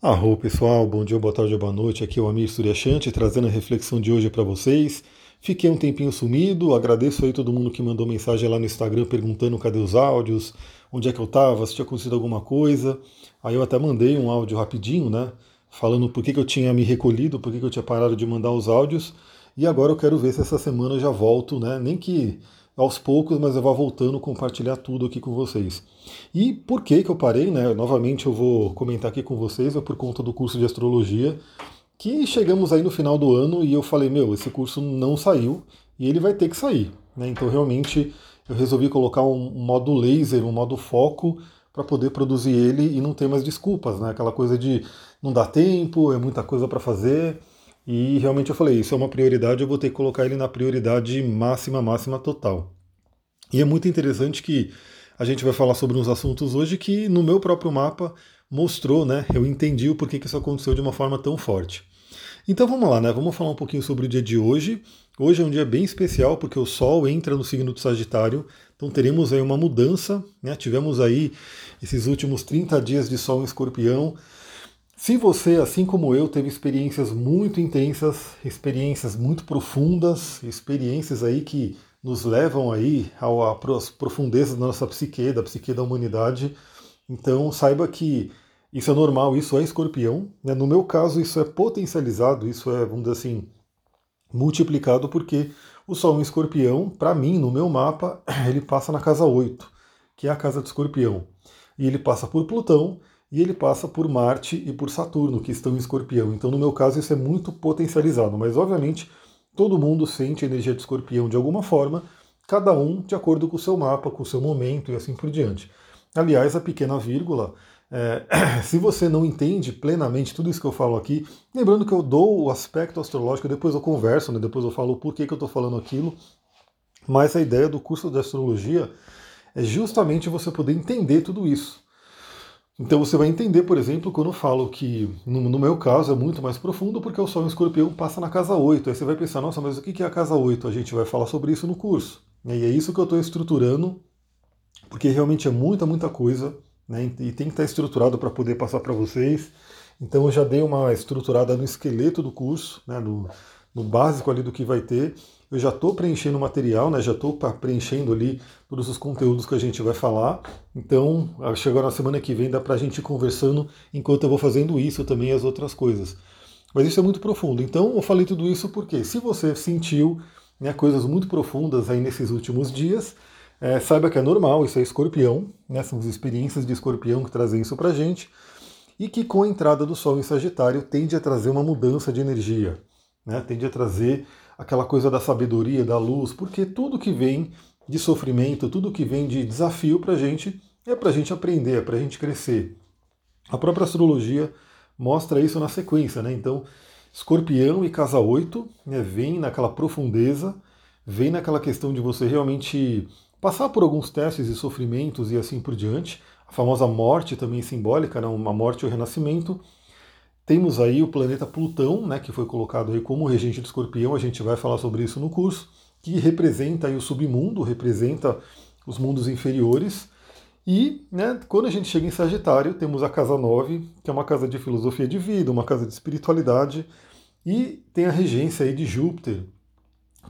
Arro pessoal, bom dia, boa tarde, boa noite. Aqui é o Amir Suryashanti trazendo a reflexão de hoje para vocês. Fiquei um tempinho sumido, agradeço aí todo mundo que mandou mensagem lá no Instagram perguntando cadê os áudios, onde é que eu estava, se tinha acontecido alguma coisa. Aí eu até mandei um áudio rapidinho, né? Falando por que, que eu tinha me recolhido, por que, que eu tinha parado de mandar os áudios. E agora eu quero ver se essa semana eu já volto, né? Nem que aos poucos, mas eu vou voltando compartilhar tudo aqui com vocês. E por que que eu parei, né? Novamente eu vou comentar aqui com vocês, é por conta do curso de astrologia, que chegamos aí no final do ano e eu falei, meu, esse curso não saiu e ele vai ter que sair, né? Então realmente eu resolvi colocar um, modo laser, um modo foco para poder produzir ele e não ter mais desculpas, né? Aquela coisa de não dá tempo, é muita coisa para fazer. E realmente eu falei, isso é uma prioridade, eu vou ter que colocar ele na prioridade máxima, máxima total. E é muito interessante que a gente vai falar sobre uns assuntos hoje que no meu próprio mapa mostrou, né? Eu entendi o porquê que isso aconteceu de uma forma tão forte. Então vamos lá, né? Vamos falar um pouquinho sobre o dia de hoje. Hoje é um dia bem especial porque o Sol entra no signo do Sagitário, então teremos aí uma mudança, né? Tivemos aí esses últimos 30 dias de Sol em Escorpião, se você, assim como eu, teve experiências muito intensas, experiências muito profundas, experiências aí que nos levam aí às profundezas da nossa psique, da psique da humanidade, então saiba que isso é normal, isso é escorpião. Né? No meu caso, isso é potencializado, isso é, vamos dizer assim, multiplicado, porque o Sol em escorpião, para mim, no meu mapa, ele passa na casa 8, que é a casa de escorpião. E ele passa por Plutão, e ele passa por Marte e por Saturno, que estão em escorpião. Então, no meu caso, isso é muito potencializado, mas obviamente todo mundo sente a energia de escorpião de alguma forma, cada um de acordo com o seu mapa, com o seu momento e assim por diante. Aliás, a pequena vírgula, é, se você não entende plenamente tudo isso que eu falo aqui, lembrando que eu dou o aspecto astrológico, depois eu converso, né, depois eu falo o porquê que eu estou falando aquilo, mas a ideia do curso de astrologia é justamente você poder entender tudo isso. Então você vai entender, por exemplo, quando eu falo que, no, no, meu caso, é muito mais profundo, porque o Sol em Escorpião passa na casa 8. Aí você vai pensar, nossa, mas o que é a casa 8? A gente vai falar sobre isso no curso. E é isso que eu estou estruturando, porque realmente é muita, muita coisa, né? E tem que estar estruturado para poder passar para vocês. Então eu já dei uma estruturada no esqueleto do curso, né? no, no básico ali do que vai ter eu já estou preenchendo o material, né? já estou preenchendo ali todos os conteúdos que a gente vai falar. Então, chegou na semana que vem, dá para a gente ir conversando enquanto eu vou fazendo isso também as outras coisas. Mas isso é muito profundo. Então, eu falei tudo isso porque se você sentiu né, coisas muito profundas aí nesses últimos dias, é, saiba que é normal, isso é escorpião, né, são as experiências de escorpião que trazem isso para gente, e que com a entrada do Sol em Sagitário tende a trazer uma mudança de energia, né, tende a trazer aquela coisa da sabedoria, da luz, porque tudo que vem de sofrimento, tudo que vem de desafio para a gente é para a gente aprender, é para a gente crescer. A própria astrologia mostra isso na sequência, né? Então, escorpião e casa 8 né, vem naquela profundeza, vem naquela questão de você realmente passar por alguns testes e sofrimentos e assim por diante. A famosa morte também simbólica, né, uma morte ou renascimento. Temos aí o planeta Plutão, né, que foi colocado aí como regente do escorpião, a gente vai falar sobre isso no curso, que representa o submundo, representa os mundos inferiores. E né, quando a gente chega em Sagitário, temos a casa 9, que é uma casa de filosofia de vida, uma casa de espiritualidade, e tem a regência aí de Júpiter,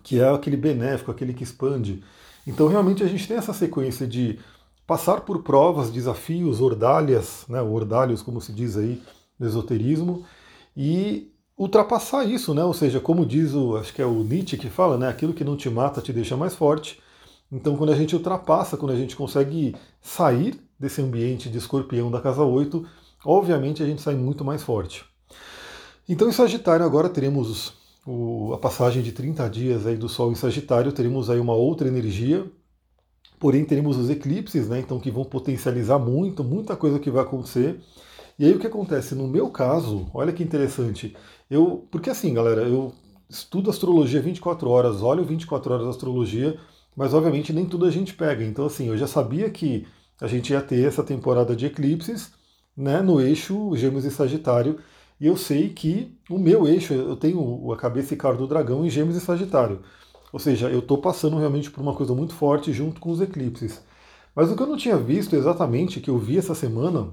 que é aquele benéfico, aquele que expande. Então realmente a gente tem essa sequência de passar por provas, desafios, ordalhas, né, ordalhos, como se diz aí, do esoterismo e ultrapassar isso, né? Ou seja, como diz o, acho que é o Nietzsche que fala, né? Aquilo que não te mata te deixa mais forte. Então, quando a gente ultrapassa, quando a gente consegue sair desse ambiente de escorpião da casa 8, obviamente a gente sai muito mais forte. Então, em Sagitário, agora teremos o, a passagem de 30 dias aí do Sol em Sagitário, teremos aí uma outra energia, porém teremos os eclipses, né? Então, que vão potencializar muito, muita coisa que vai acontecer. E aí o que acontece? No meu caso, olha que interessante. Eu, porque assim, galera, eu estudo astrologia 24 horas, olho 24 horas astrologia, mas obviamente nem tudo a gente pega. Então assim, eu já sabia que a gente ia ter essa temporada de eclipses, né, no eixo Gêmeos e Sagitário, e eu sei que o meu eixo, eu tenho a cabeça e cara do dragão em Gêmeos e Sagitário. Ou seja, eu estou passando realmente por uma coisa muito forte junto com os eclipses. Mas o que eu não tinha visto exatamente, que eu vi essa semana,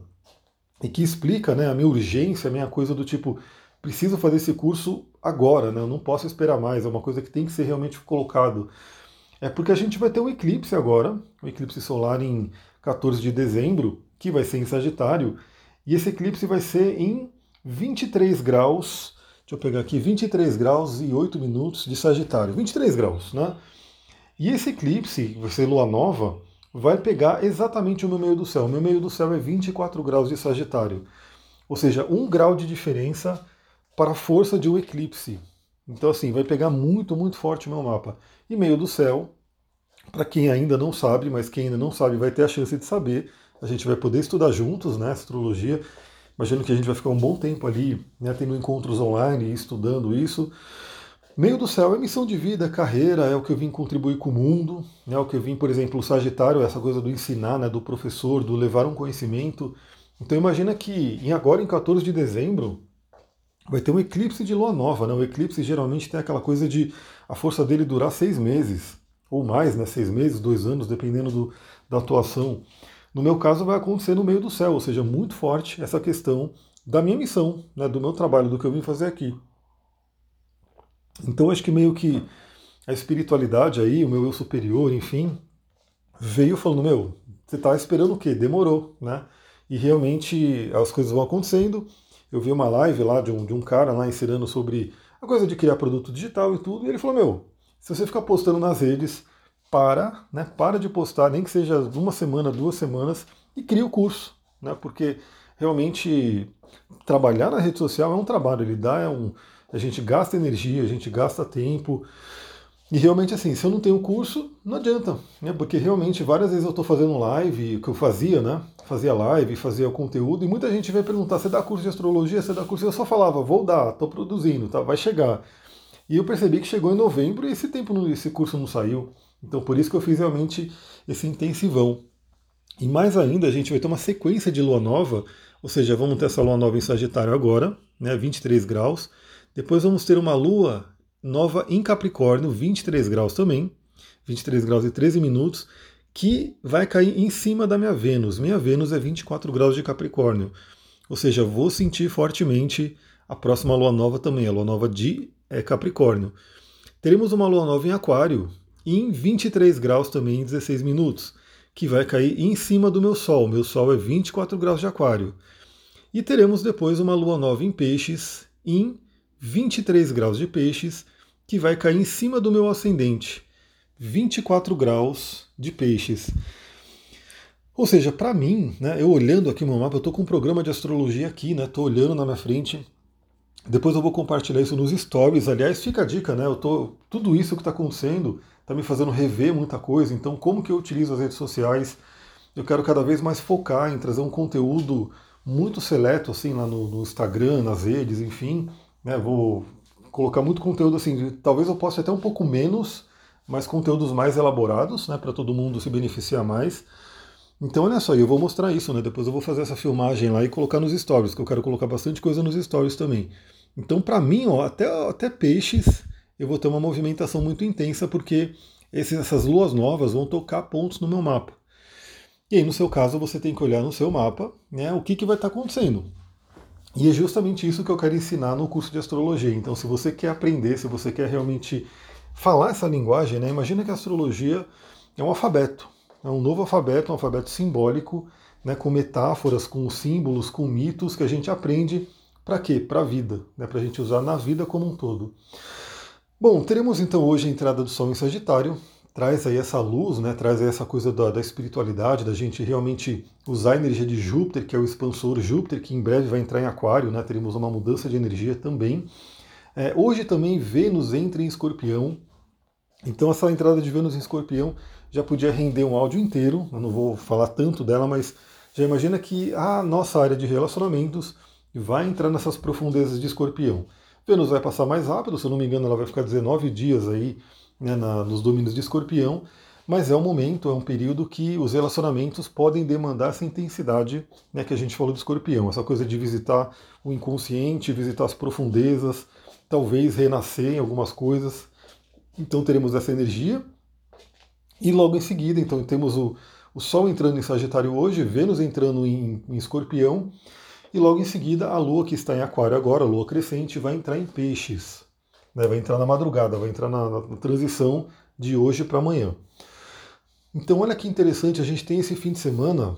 e que explica né, a minha urgência, a minha coisa do tipo, preciso fazer esse curso agora, né, eu não posso esperar mais, é uma coisa que tem que ser realmente colocado. É porque a gente vai ter um eclipse agora, um eclipse solar em 14 de dezembro, que vai ser em Sagitário, e esse eclipse vai ser em 23 graus, deixa eu pegar aqui, 23 graus e 8 minutos de Sagitário, 23 graus, né? E esse eclipse, vai ser lua nova, vai pegar exatamente o meu meio do céu. O meu meio do céu é 24 graus de Sagitário. Ou seja, um grau de diferença para a força de um eclipse. Então, assim, vai pegar muito, muito forte o meu mapa. E meio do céu, para quem ainda não sabe, mas quem ainda não sabe vai ter a chance de saber, a gente vai poder estudar juntos, né, astrologia. Imagino que a gente vai ficar um bom tempo ali, né, tendo encontros online, estudando isso. Meio do céu é missão de vida, carreira, é o que eu vim contribuir com o mundo, é o que eu vim, por exemplo, o Sagitário, essa coisa do ensinar, né, do professor, do levar um conhecimento. Então imagina que em agora em 14 de dezembro vai ter um eclipse de lua nova, né? O eclipse geralmente tem aquela coisa de a força dele durar seis meses ou mais, né? Seis meses, dois anos, dependendo do, da atuação. No meu caso vai acontecer no meio do céu, ou seja, muito forte essa questão da minha missão, né? Do meu trabalho, do que eu vim fazer aqui. Então acho que meio que a espiritualidade aí, o meu eu superior, enfim, veio falando, meu, você está esperando o quê? Demorou, né? E realmente as coisas vão acontecendo. Eu vi uma live lá de um, de um cara lá ensinando sobre a coisa de criar produto digital e tudo, e ele falou, meu, se você ficar postando nas redes, para, né? Para de postar, nem que seja uma semana, duas semanas, e cria o curso, né? Porque realmente trabalhar na rede social é um trabalho, ele dá é um a gente gasta energia, a gente gasta tempo. E realmente assim, se eu não tenho curso, não adianta, né? Porque realmente várias vezes eu estou fazendo live, o que eu fazia, né? Fazia live, fazia conteúdo, e muita gente vai perguntar: você dá curso de astrologia? Você dá curso? Eu só falava, vou dar, estou produzindo, tá? Vai chegar. E eu percebi que chegou em novembro e esse tempo, esse curso não saiu. Então por isso que eu fiz realmente esse intensivão. E mais ainda, a gente vai ter uma sequência de lua nova, ou seja, vamos ter essa lua nova em Sagitário agora, né? 23 graus. Depois vamos ter uma lua nova em Capricórnio, 23 graus também, 23 graus e 13 minutos, que vai cair em cima da minha Vênus. Minha Vênus é 24 graus de Capricórnio. Ou seja, vou sentir fortemente a próxima lua nova também, a lua nova de é, Capricórnio. Teremos uma lua nova em Aquário, em 23 graus também, em 16 minutos, que vai cair em cima do meu Sol. Meu Sol é 24 graus de Aquário. E teremos depois uma lua nova em Peixes, em 23 graus de peixes, que vai cair em cima do meu ascendente, 24 graus de peixes. Ou seja, para mim, né, eu olhando aqui o meu mapa, eu estou com um programa de astrologia aqui, né? Estou olhando na minha frente. Depois eu vou compartilhar isso nos stories. Aliás, fica a dica, né? Eu tô, tudo isso que está acontecendo está me fazendo rever muita coisa. Então, como que eu utilizo as redes sociais? Eu quero cada vez mais focar em trazer um conteúdo muito seleto, assim, lá no, no Instagram, nas redes, enfim, né, vou colocar muito conteúdo assim, talvez eu possa até um pouco menos, mas conteúdos mais elaborados, né, para todo mundo se beneficiar mais. Então olha só, eu vou mostrar isso, né? Depois eu vou fazer essa filmagem lá e colocar nos stories, que eu quero colocar bastante coisa nos stories também. Então para mim, ó, até, até peixes, eu vou ter uma movimentação muito intensa, porque esses, essas luas novas vão tocar pontos no meu mapa. E aí, no seu caso, você tem que olhar no seu mapa né, o que, que vai estar tá acontecendo. E é justamente isso que eu quero ensinar no curso de astrologia. Então, se você quer aprender, se você quer realmente falar essa linguagem, né, imagina que a astrologia é um alfabeto, é um novo alfabeto, um alfabeto simbólico, né, com metáforas, com símbolos, com mitos que a gente aprende para quê? Para a vida, né, para a gente usar na vida como um todo. Bom, teremos então hoje a entrada do Sol em Sagitário, traz aí essa luz, né, traz aí essa coisa da, da, espiritualidade, da gente realmente usar a energia de Júpiter, que é o expansor Júpiter, que em breve vai entrar em Aquário, né, teremos uma mudança de energia também. É, hoje também Vênus entra em Escorpião, então essa entrada de Vênus em Escorpião já podia render um áudio inteiro, eu não vou falar tanto dela, mas já imagina que a nossa área de relacionamentos vai entrar nessas profundezas de Escorpião. Vênus vai passar mais rápido, se eu não me engano, ela vai ficar 19 dias aí né, na, nos domínios de escorpião, mas é um momento, é um período que os relacionamentos podem demandar essa intensidade né, que a gente falou de escorpião, essa coisa de visitar o inconsciente, visitar as profundezas, talvez renascer em algumas coisas. Então teremos essa energia. E logo em seguida, então temos o, o Sol entrando em Sagitário hoje, Vênus entrando em, em Escorpião. E logo em seguida, a Lua que está em Aquário agora, a Lua crescente, vai entrar em Peixes. Né? Vai entrar na madrugada, vai entrar na, na transição de hoje para amanhã. Então, olha que interessante, a gente tem esse fim de semana,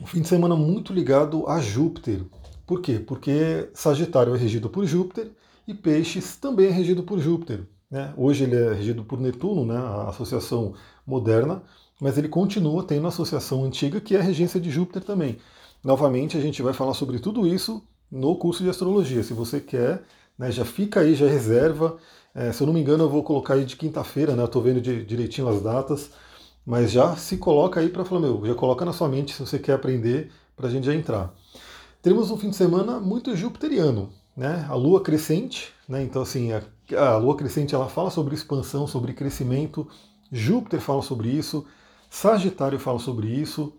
um fim de semana muito ligado a Júpiter. Por quê? Porque Sagitário é regido por Júpiter e Peixes também é regido por Júpiter. Né? Hoje ele é regido por Netuno, né? a associação moderna, mas ele continua tendo a associação antiga, que é a regência de Júpiter também. Novamente, a gente vai falar sobre tudo isso no curso de astrologia. Se você quer, né, já fica aí, já reserva. É, se eu não me engano, eu vou colocar aí de quinta-feira, né? Eu estou vendo de, direitinho as datas, mas já se coloca aí para falar, meu, já coloca na sua mente se você quer aprender, para a gente já entrar. Teremos um fim de semana muito jupiteriano, né? A lua crescente, né? Então, assim, a, a lua crescente ela fala sobre expansão, sobre crescimento. Júpiter fala sobre isso, Sagitário fala sobre isso.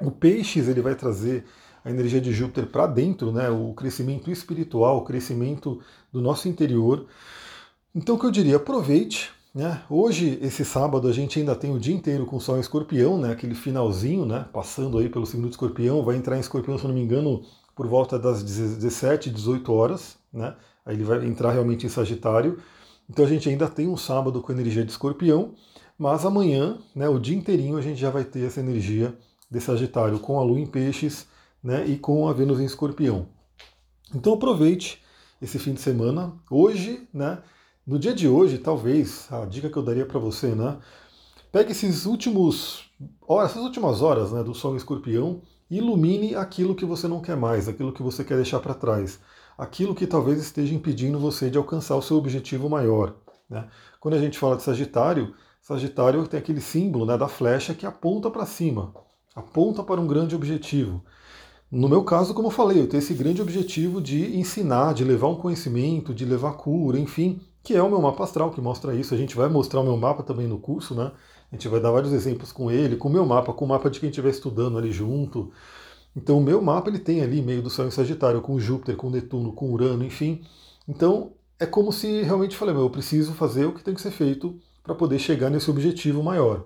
O Peixes ele vai trazer a energia de Júpiter para dentro, né? O crescimento espiritual, o crescimento do nosso interior. Então, o que eu diria, aproveite. Né? Hoje, esse sábado, a gente ainda tem o dia inteiro com o Sol em Escorpião, né? aquele finalzinho, né? passando aí pelo signo de Escorpião, vai entrar em Escorpião, se não me engano, por volta das 17, 18 horas, né? aí ele vai entrar realmente em Sagitário. Então a gente ainda tem um sábado com energia de Escorpião, mas amanhã, né, o dia inteirinho, a gente já vai ter essa energia de Sagitário com a Lua em Peixes né, e com a Vênus em Escorpião. Então aproveite esse fim de semana. Hoje, né, no dia de hoje, talvez, a dica que eu daria para você, né? Pegue esses últimos, essas últimas horas né, do Sol em Escorpião e ilumine aquilo que você não quer mais, aquilo que você quer deixar para trás, aquilo que talvez esteja impedindo você de alcançar o seu objetivo maior. Né? Quando a gente fala de Sagitário, Sagitário tem aquele símbolo né, da flecha que aponta para cima, aponta para um grande objetivo. No meu caso, como eu falei, eu tenho esse grande objetivo de ensinar, de levar um conhecimento, de levar cura, enfim, que é o meu mapa astral que mostra isso. A gente vai mostrar o meu mapa também no curso, né? A gente vai dar vários exemplos com ele, com o meu mapa, com o mapa de quem estiver estudando ali junto. Então o meu mapa ele tem ali meio do Sol em Sagitário, com Júpiter, com Netuno, com Urano, enfim. Então é como se realmente falei, eu preciso fazer o que tem que ser feito para poder chegar nesse objetivo maior.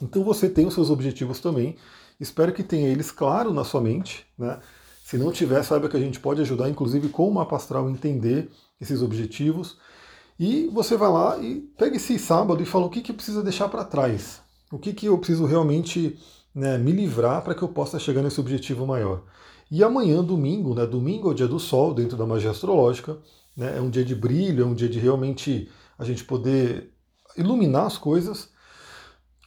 Então você tem os seus objetivos também. Espero que tenha eles claro na sua mente, né? Se não tiver, saiba que a gente pode ajudar, inclusive com o mapa astral, a entender esses objetivos. E você vai lá e pega esse sábado e fala o que, que precisa deixar para trás. O que, que eu preciso realmente né, me livrar para que eu possa chegar nesse objetivo maior. E amanhã, domingo, né, domingo é o dia do sol dentro da magia astrológica, né, é um dia de brilho, é um dia de realmente a gente poder iluminar as coisas.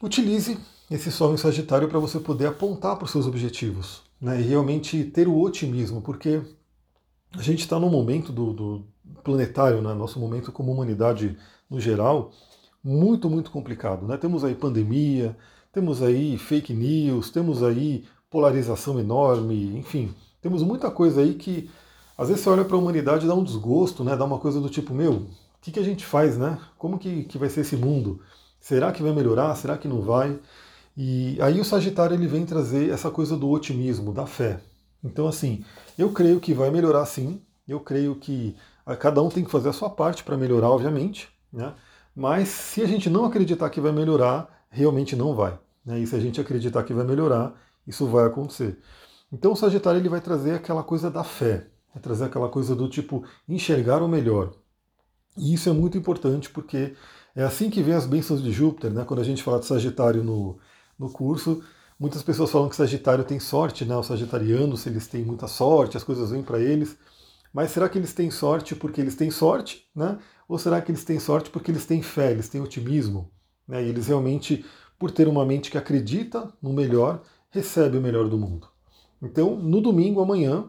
Utilize esse sol em Sagitário para você poder apontar para os seus objetivos né, e realmente ter o otimismo, porque a gente está num momento do, do, planetário, né, nosso momento como humanidade no geral, muito, muito complicado. Né? Temos aí pandemia, temos aí fake news, temos aí polarização enorme, enfim, temos muita coisa aí que às vezes você olha para a humanidade e dá um desgosto, né? dá uma coisa do tipo, meu, o que, que a gente faz, né? Como que, que vai ser esse mundo? Será que vai melhorar? Será que não vai? E aí o Sagitário ele vem trazer essa coisa do otimismo, da fé. Então assim, eu creio que vai melhorar sim. Eu creio que Cada um tem que fazer a sua parte para melhorar, obviamente, né? mas se a gente não acreditar que vai melhorar, realmente não vai. Né? E se a gente acreditar que vai melhorar, isso vai acontecer. Então o Sagitário ele vai trazer aquela coisa da fé, vai trazer aquela coisa do tipo enxergar o melhor. E isso é muito importante porque é assim que vem as bênçãos de Júpiter, né? Quando a gente fala de Sagitário no, no curso, muitas pessoas falam que Sagitário tem sorte, né? Os sagitarianos, eles têm muita sorte, as coisas vêm para eles. Mas será que eles têm sorte porque eles têm sorte, né? Ou será que eles têm sorte porque eles têm fé, eles têm otimismo, né? E eles realmente, por ter uma mente que acredita no melhor, recebe o melhor do mundo. Então, no domingo amanhã,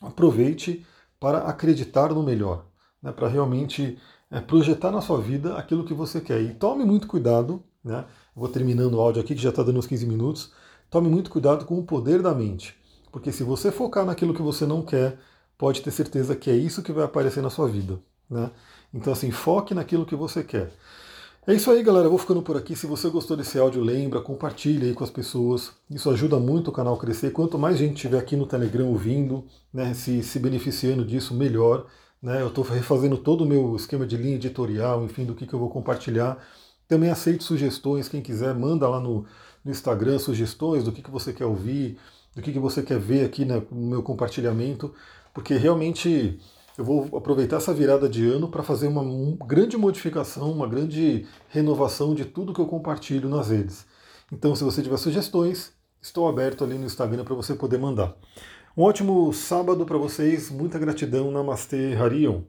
aproveite para acreditar no melhor, né? Para realmente é, projetar na sua vida aquilo que você quer. E tome muito cuidado, né? Vou terminando o áudio aqui que já está dando uns 15 minutos. Tome muito cuidado com o poder da mente, porque se você focar naquilo que você não quer, pode ter certeza que é isso que vai aparecer na sua vida. Né? Então, assim, foque naquilo que você quer. É isso aí, galera. Eu vou ficando por aqui. Se você gostou desse áudio, lembra, compartilha aí com as pessoas. Isso ajuda muito o canal a crescer. Quanto mais gente tiver aqui no Telegram ouvindo, né, se, se beneficiando disso, melhor. Né? Eu estou refazendo todo o meu esquema de linha editorial, enfim, do que, que eu vou compartilhar. Também aceito sugestões. Quem quiser, manda lá no, no Instagram sugestões do que, que você quer ouvir do que, que você quer ver aqui no meu compartilhamento, porque realmente eu vou aproveitar essa virada de ano para fazer uma grande modificação, uma grande renovação de tudo que eu compartilho nas redes. Então, se você tiver sugestões, estou aberto ali no Instagram para você poder mandar. Um ótimo sábado para vocês, muita gratidão, Namastê, Harion.